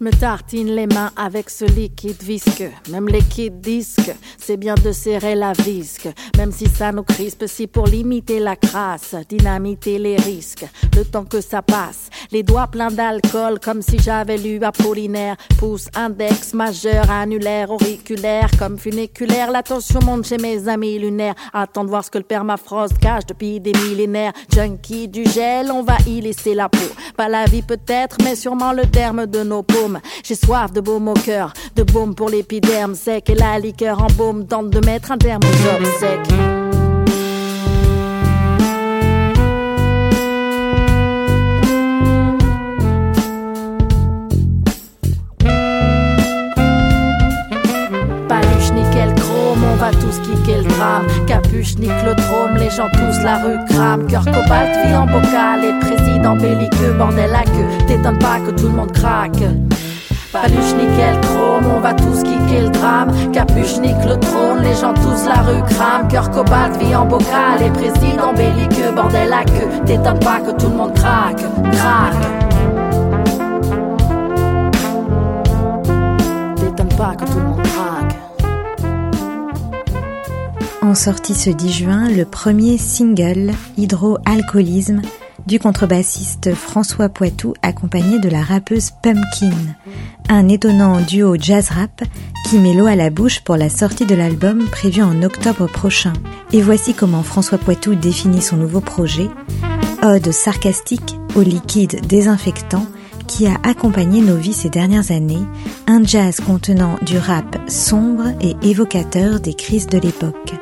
Je me tartine les mains avec ce liquide visqueux. Même les kids disques, c'est bien de serrer la visque. Même si ça nous crispe, si pour limiter la crasse, dynamiter les risques. Le temps que ça passe, les doigts pleins d'alcool, comme si j'avais lu Apollinaire. Pouce, index, majeur, annulaire, auriculaire, comme funiculaire. L'attention monte chez mes amis lunaires. Attends de voir ce que le permafrost cache depuis des millénaires. Junkie du gel, on va y laisser la peau. Pas la vie peut-être, mais sûrement le terme de nos peaux j'ai soif de baume au cœur, de baume pour l'épiderme sec et la liqueur en baume tente de mettre un terme aux on va tous kicker le drame. Capuche, niclodrome, les gens tous la rue crame. Cœur cobalt, vie en bocal et président belliqueux, bordel à queue. T'étonnes pas que tout le monde craque. Paluche, nickel, chrome, on va tous kicker le drame. Capuche, nique le trône, les gens tous la rue crame. Cœur cobalt, vie en bocal, et président belliqueux, bordel à queue. T'étonnes pas que tout le monde craque, craque. T'étonnes pas que tout le monde craque. En sortie ce 10 juin, le premier single, Hydroalcoolisme, du contrebassiste François Poitou accompagné de la rappeuse Pumpkin, un étonnant duo jazz-rap qui met l'eau à la bouche pour la sortie de l'album prévu en octobre prochain. Et voici comment François Poitou définit son nouveau projet, ode sarcastique au liquide désinfectant qui a accompagné nos vies ces dernières années, un jazz contenant du rap sombre et évocateur des crises de l'époque.